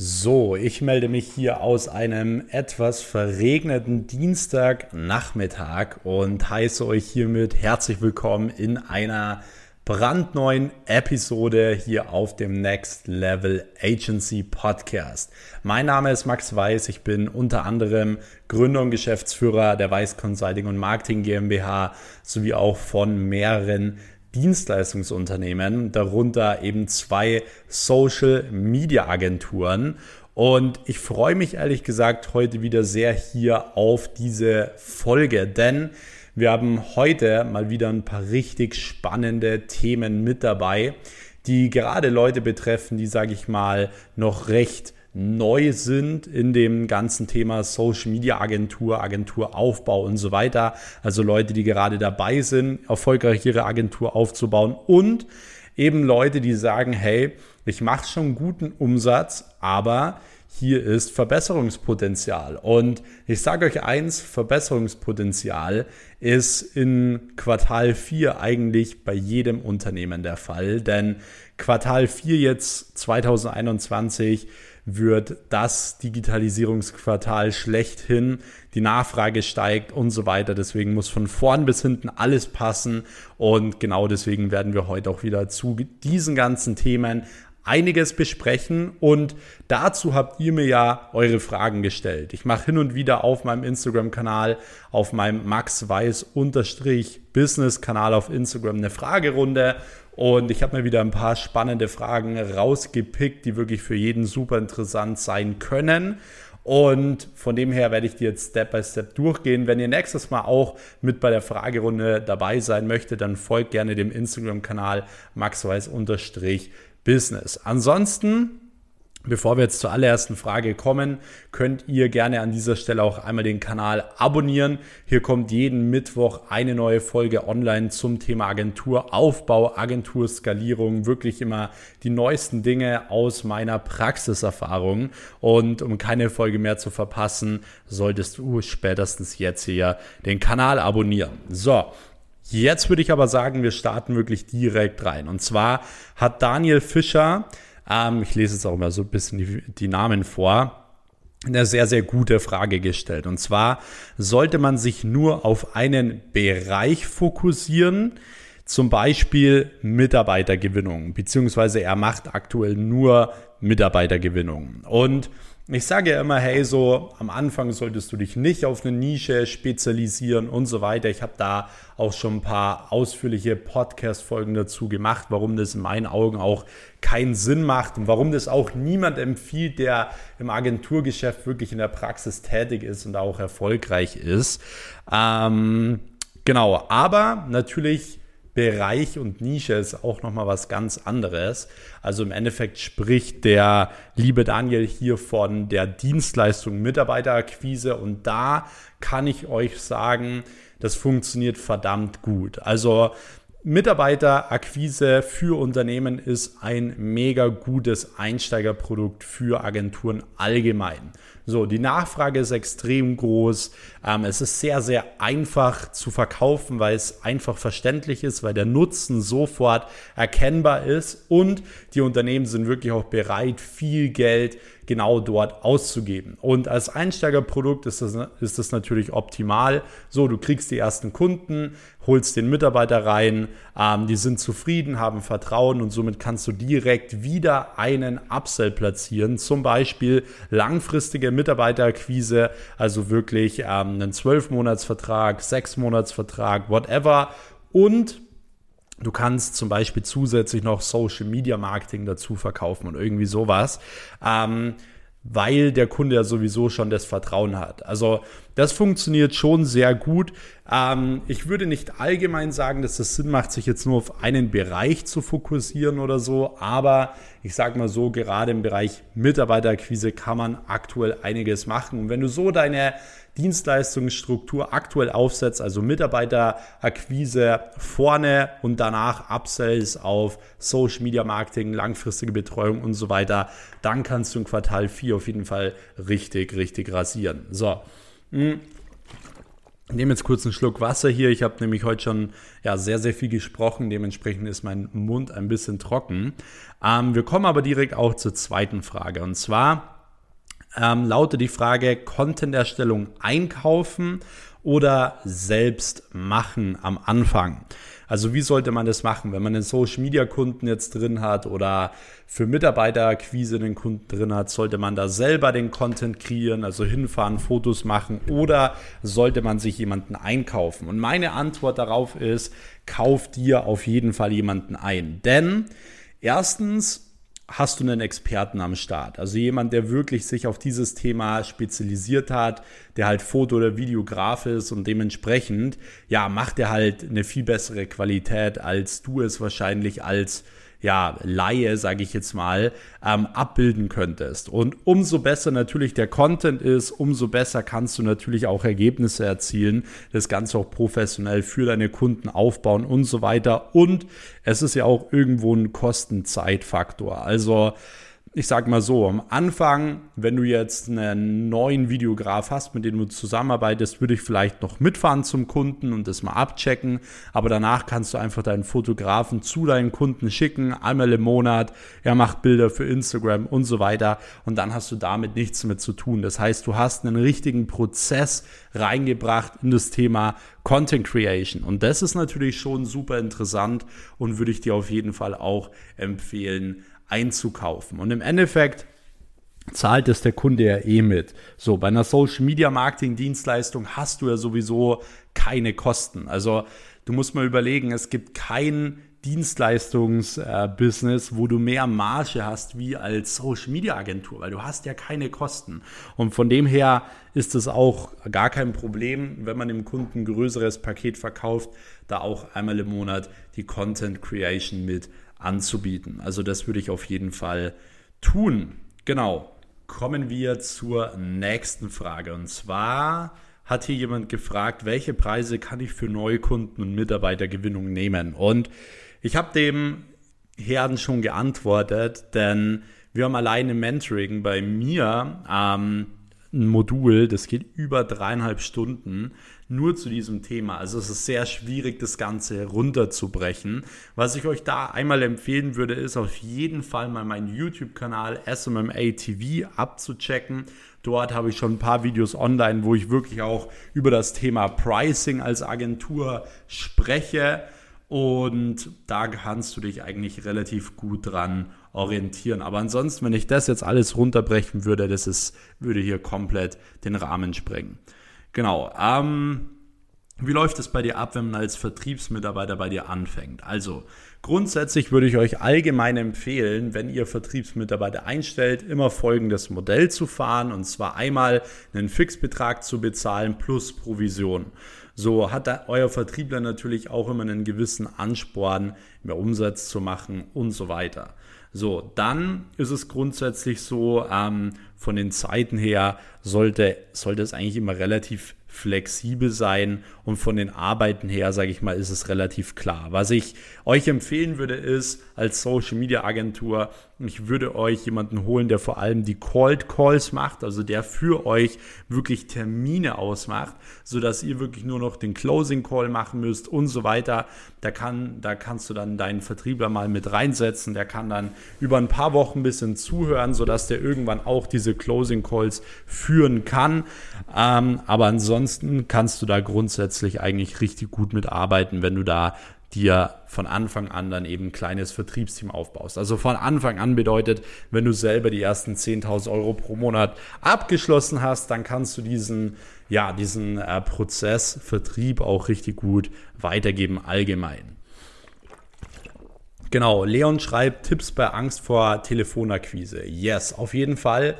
So, ich melde mich hier aus einem etwas verregneten Dienstagnachmittag und heiße euch hiermit herzlich willkommen in einer brandneuen Episode hier auf dem Next Level Agency Podcast. Mein Name ist Max Weiß, ich bin unter anderem Gründer und Geschäftsführer der Weiß Consulting und Marketing GmbH sowie auch von mehreren Dienstleistungsunternehmen, darunter eben zwei Social Media Agenturen. Und ich freue mich ehrlich gesagt heute wieder sehr hier auf diese Folge, denn wir haben heute mal wieder ein paar richtig spannende Themen mit dabei, die gerade Leute betreffen, die, sage ich mal, noch recht neu sind in dem ganzen Thema Social Media Agentur, Agenturaufbau und so weiter. Also Leute, die gerade dabei sind, erfolgreich ihre Agentur aufzubauen und eben Leute, die sagen, hey, ich mache schon guten Umsatz, aber hier ist Verbesserungspotenzial. Und ich sage euch eins, Verbesserungspotenzial ist in Quartal 4 eigentlich bei jedem Unternehmen der Fall. Denn Quartal 4 jetzt 2021 wird das Digitalisierungsquartal schlechthin. Die Nachfrage steigt und so weiter. Deswegen muss von vorn bis hinten alles passen. Und genau deswegen werden wir heute auch wieder zu diesen ganzen Themen einiges besprechen und dazu habt ihr mir ja eure Fragen gestellt. Ich mache hin und wieder auf meinem Instagram-Kanal, auf meinem Max Weiß Business Kanal auf Instagram eine Fragerunde und ich habe mir wieder ein paar spannende Fragen rausgepickt, die wirklich für jeden super interessant sein können. Und von dem her werde ich die jetzt Step by Step durchgehen. Wenn ihr nächstes Mal auch mit bei der Fragerunde dabei sein möchtet, dann folgt gerne dem Instagram-Kanal maxweiss-business. Ansonsten Bevor wir jetzt zur allerersten Frage kommen, könnt ihr gerne an dieser Stelle auch einmal den Kanal abonnieren. Hier kommt jeden Mittwoch eine neue Folge online zum Thema Agenturaufbau, Agenturskalierung, wirklich immer die neuesten Dinge aus meiner Praxiserfahrung. Und um keine Folge mehr zu verpassen, solltest du spätestens jetzt hier den Kanal abonnieren. So, Jetzt würde ich aber sagen, wir starten wirklich direkt rein. Und zwar hat Daniel Fischer ähm, ich lese jetzt auch mal so ein bisschen die, die Namen vor eine sehr, sehr gute Frage gestellt. Und zwar sollte man sich nur auf einen Bereich fokussieren, zum Beispiel Mitarbeitergewinnung, beziehungsweise er macht aktuell nur Mitarbeitergewinnung. Und ich sage ja immer, hey, so am Anfang solltest du dich nicht auf eine Nische spezialisieren und so weiter. Ich habe da auch schon ein paar ausführliche Podcast-Folgen dazu gemacht, warum das in meinen Augen auch keinen Sinn macht und warum das auch niemand empfiehlt, der im Agenturgeschäft wirklich in der Praxis tätig ist und auch erfolgreich ist. Ähm, genau, aber natürlich Bereich und Nische ist auch nochmal was ganz anderes. Also im Endeffekt spricht der liebe Daniel hier von der Dienstleistung Mitarbeiterakquise und da kann ich euch sagen, das funktioniert verdammt gut. Also Mitarbeiterakquise für Unternehmen ist ein mega gutes Einsteigerprodukt für Agenturen allgemein. So, die Nachfrage ist extrem groß. Ähm, es ist sehr, sehr einfach zu verkaufen, weil es einfach verständlich ist, weil der Nutzen sofort erkennbar ist und die Unternehmen sind wirklich auch bereit, viel Geld genau dort auszugeben. Und als Einsteigerprodukt ist das, ist das natürlich optimal. So, du kriegst die ersten Kunden, holst den Mitarbeiter rein, ähm, die sind zufrieden, haben Vertrauen und somit kannst du direkt wieder einen Upsell platzieren. Zum Beispiel langfristige Mitarbeiterakquise, also wirklich ähm, einen 12-Monats-Vertrag, 6-Monats-Vertrag, whatever. Und Du kannst zum Beispiel zusätzlich noch Social Media Marketing dazu verkaufen und irgendwie sowas. Ähm, weil der Kunde ja sowieso schon das Vertrauen hat. Also das funktioniert schon sehr gut. Ähm, ich würde nicht allgemein sagen, dass es Sinn macht, sich jetzt nur auf einen Bereich zu fokussieren oder so, aber ich sage mal so, gerade im Bereich Mitarbeiterakquise kann man aktuell einiges machen. Und wenn du so deine Dienstleistungsstruktur aktuell aufsetzt, also Mitarbeiterakquise vorne und danach Upsells auf Social Media Marketing, langfristige Betreuung und so weiter, dann kannst du im Quartal 4 auf jeden Fall richtig, richtig rasieren. So. Hm. Ich nehme jetzt kurz einen Schluck Wasser hier. Ich habe nämlich heute schon ja, sehr, sehr viel gesprochen. Dementsprechend ist mein Mund ein bisschen trocken. Ähm, wir kommen aber direkt auch zur zweiten Frage. Und zwar ähm, lautet die Frage, Content-Erstellung einkaufen oder selbst machen am Anfang? Also wie sollte man das machen, wenn man einen Social Media Kunden jetzt drin hat oder für Mitarbeiterakquise einen Kunden drin hat, sollte man da selber den Content kreieren, also hinfahren, Fotos machen oder sollte man sich jemanden einkaufen? Und meine Antwort darauf ist, kauf dir auf jeden Fall jemanden ein. Denn erstens hast du einen Experten am Start. Also jemand, der wirklich sich auf dieses Thema spezialisiert hat, der halt Foto- oder Videograf ist und dementsprechend, ja, macht er halt eine viel bessere Qualität, als du es wahrscheinlich als ja, Laie, sage ich jetzt mal, ähm, abbilden könntest. Und umso besser natürlich der Content ist, umso besser kannst du natürlich auch Ergebnisse erzielen, das Ganze auch professionell für deine Kunden aufbauen und so weiter. Und es ist ja auch irgendwo ein Kostenzeitfaktor. Also ich sag mal so, am Anfang, wenn du jetzt einen neuen Videograf hast, mit dem du zusammenarbeitest, würde ich vielleicht noch mitfahren zum Kunden und das mal abchecken. Aber danach kannst du einfach deinen Fotografen zu deinen Kunden schicken, einmal im Monat. Er macht Bilder für Instagram und so weiter. Und dann hast du damit nichts mehr zu tun. Das heißt, du hast einen richtigen Prozess reingebracht in das Thema Content Creation. Und das ist natürlich schon super interessant und würde ich dir auf jeden Fall auch empfehlen, einzukaufen. Und im Endeffekt zahlt es der Kunde ja eh mit. So, bei einer Social Media Marketing Dienstleistung hast du ja sowieso keine Kosten. Also, du musst mal überlegen, es gibt kein Dienstleistungsbusiness, wo du mehr Marge hast wie als Social Media Agentur, weil du hast ja keine Kosten. Und von dem her ist es auch gar kein Problem, wenn man dem Kunden ein größeres Paket verkauft, da auch einmal im Monat die Content Creation mit anzubieten. Also das würde ich auf jeden Fall tun. Genau. Kommen wir zur nächsten Frage. Und zwar hat hier jemand gefragt, welche Preise kann ich für Neukunden und Mitarbeitergewinnung nehmen? Und ich habe dem Herrn schon geantwortet, denn wir haben alleine Mentoring bei mir ähm, ein Modul, das geht über dreieinhalb Stunden nur zu diesem Thema. Also es ist sehr schwierig, das Ganze runterzubrechen. Was ich euch da einmal empfehlen würde, ist auf jeden Fall mal meinen YouTube-Kanal SMMA TV abzuchecken. Dort habe ich schon ein paar Videos online, wo ich wirklich auch über das Thema Pricing als Agentur spreche. Und da kannst du dich eigentlich relativ gut dran orientieren. Aber ansonsten, wenn ich das jetzt alles runterbrechen würde, das ist, würde hier komplett den Rahmen sprengen. Genau. Ähm, wie läuft es bei dir ab, wenn man als Vertriebsmitarbeiter bei dir anfängt? Also grundsätzlich würde ich euch allgemein empfehlen, wenn ihr Vertriebsmitarbeiter einstellt, immer folgendes Modell zu fahren und zwar einmal einen Fixbetrag zu bezahlen plus Provision. So hat da euer Vertriebler natürlich auch immer einen gewissen Ansporn, mehr Umsatz zu machen und so weiter. So, dann ist es grundsätzlich so, ähm, von den Zeiten her sollte, sollte es eigentlich immer relativ flexibel sein und von den Arbeiten her, sage ich mal, ist es relativ klar. Was ich euch empfehlen würde, ist als Social Media Agentur, ich würde euch jemanden holen, der vor allem die Cold Calls macht, also der für euch wirklich Termine ausmacht, so dass ihr wirklich nur noch den Closing Call machen müsst und so weiter. Da kann, da kannst du dann deinen Vertriebler mal mit reinsetzen, der kann dann über ein paar Wochen ein bisschen zuhören, so dass der irgendwann auch diese Closing Calls führen kann. Ähm, aber ansonsten kannst du da grundsätzlich eigentlich richtig gut mitarbeiten, wenn du da dir von Anfang an dann eben ein kleines Vertriebsteam aufbaust. Also von Anfang an bedeutet, wenn du selber die ersten 10.000 Euro pro Monat abgeschlossen hast, dann kannst du diesen, ja, diesen äh, Prozess Vertrieb auch richtig gut weitergeben allgemein. Genau, Leon schreibt Tipps bei Angst vor Telefonakquise. Yes, auf jeden Fall.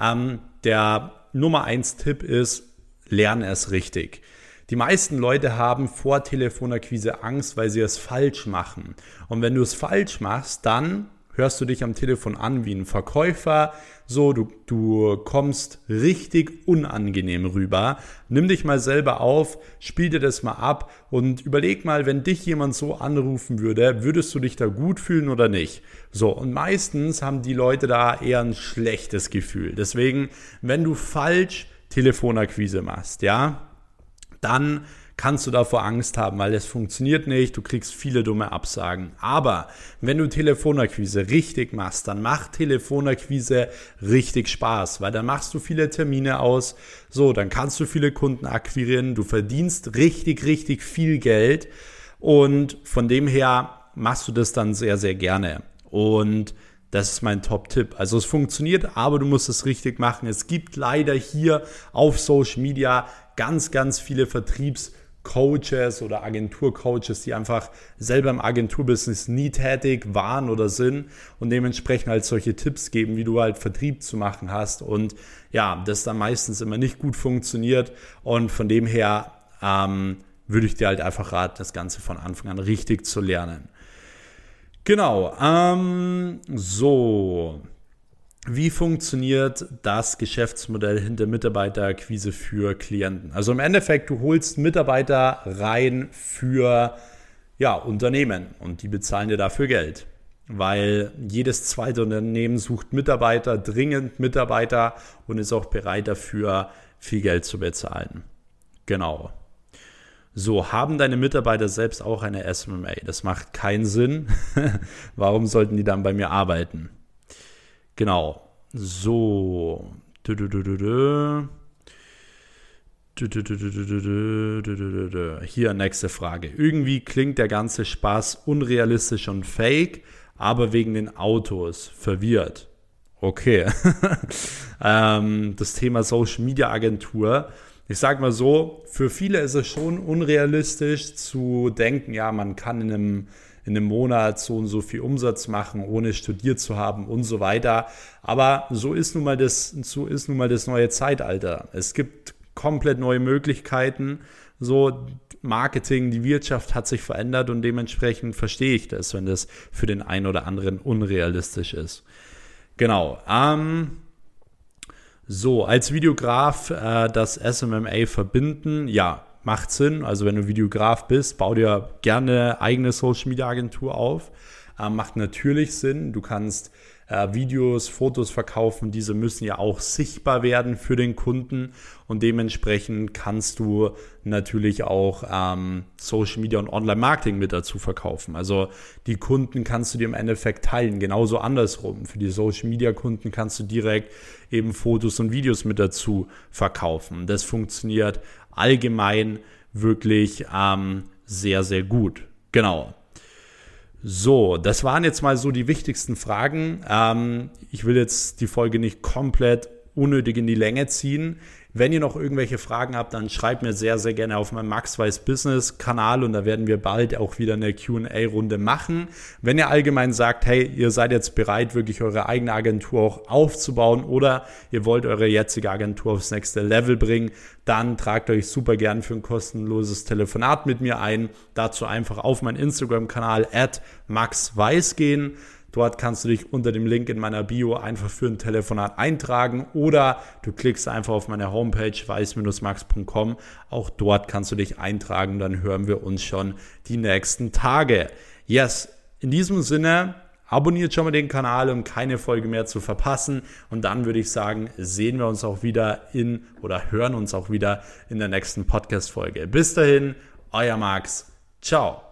Ähm, der Nummer 1 Tipp ist, lerne es richtig. Die meisten Leute haben vor Telefonakquise Angst, weil sie es falsch machen. Und wenn du es falsch machst, dann hörst du dich am Telefon an wie ein Verkäufer. So, du, du kommst richtig unangenehm rüber. Nimm dich mal selber auf, spiel dir das mal ab und überleg mal, wenn dich jemand so anrufen würde, würdest du dich da gut fühlen oder nicht? So, und meistens haben die Leute da eher ein schlechtes Gefühl. Deswegen, wenn du falsch Telefonakquise machst, ja, dann kannst du davor Angst haben, weil es funktioniert nicht, du kriegst viele dumme Absagen. Aber wenn du Telefonakquise richtig machst, dann macht Telefonakquise richtig Spaß, weil dann machst du viele Termine aus, so, dann kannst du viele Kunden akquirieren, du verdienst richtig, richtig viel Geld und von dem her machst du das dann sehr, sehr gerne. Und das ist mein Top-Tipp. Also es funktioniert, aber du musst es richtig machen. Es gibt leider hier auf Social Media ganz, ganz viele Vertriebs- Coaches oder Agenturcoaches, die einfach selber im Agenturbusiness nie tätig waren oder sind und dementsprechend halt solche Tipps geben, wie du halt Vertrieb zu machen hast und ja, das dann meistens immer nicht gut funktioniert und von dem her ähm, würde ich dir halt einfach raten, das Ganze von Anfang an richtig zu lernen. Genau, ähm, so, wie funktioniert das Geschäftsmodell hinter Mitarbeiterakquise für Klienten? Also im Endeffekt, du holst Mitarbeiter rein für ja, Unternehmen und die bezahlen dir dafür Geld. Weil jedes zweite Unternehmen sucht Mitarbeiter, dringend Mitarbeiter und ist auch bereit dafür, viel Geld zu bezahlen. Genau. So, haben deine Mitarbeiter selbst auch eine SMMA? Das macht keinen Sinn. Warum sollten die dann bei mir arbeiten? Genau. So. Hier nächste Frage. Irgendwie klingt der ganze Spaß unrealistisch und fake, aber wegen den Autos verwirrt. Okay. ähm, das Thema Social Media Agentur. Ich sag mal so, für viele ist es schon unrealistisch zu denken, ja, man kann in einem in einem Monat so und so viel Umsatz machen, ohne studiert zu haben und so weiter. Aber so ist nun mal das, so ist nun mal das neue Zeitalter. Es gibt komplett neue Möglichkeiten. So Marketing, die Wirtschaft hat sich verändert und dementsprechend verstehe ich das, wenn das für den einen oder anderen unrealistisch ist. Genau. Ähm, so, als Videograf äh, das SMMA verbinden, ja, macht Sinn. Also wenn du Videograf bist, bau dir gerne eigene Social Media Agentur auf. Äh, macht natürlich Sinn. Du kannst äh, Videos, Fotos verkaufen. Diese müssen ja auch sichtbar werden für den Kunden und dementsprechend kannst du natürlich auch ähm, Social Media und Online Marketing mit dazu verkaufen. Also die Kunden kannst du dir im Endeffekt teilen. Genauso andersrum. Für die Social Media Kunden kannst du direkt eben Fotos und Videos mit dazu verkaufen. Das funktioniert allgemein wirklich ähm, sehr, sehr gut. Genau. So, das waren jetzt mal so die wichtigsten Fragen. Ähm, ich will jetzt die Folge nicht komplett unnötig in die Länge ziehen. Wenn ihr noch irgendwelche Fragen habt, dann schreibt mir sehr, sehr gerne auf meinem Max Weiß Business Kanal und da werden wir bald auch wieder eine Q&A-Runde machen. Wenn ihr allgemein sagt, hey, ihr seid jetzt bereit, wirklich eure eigene Agentur auch aufzubauen oder ihr wollt eure jetzige Agentur aufs nächste Level bringen, dann tragt euch super gern für ein kostenloses Telefonat mit mir ein. Dazu einfach auf meinen Instagram-Kanal at Max Weiß gehen. Dort kannst du dich unter dem Link in meiner Bio einfach für ein Telefonat eintragen oder du klickst einfach auf meine Homepage weiß-max.com. Auch dort kannst du dich eintragen, dann hören wir uns schon die nächsten Tage. Yes, in diesem Sinne, abonniert schon mal den Kanal, um keine Folge mehr zu verpassen. Und dann würde ich sagen, sehen wir uns auch wieder in oder hören uns auch wieder in der nächsten Podcast-Folge. Bis dahin, euer Max. Ciao.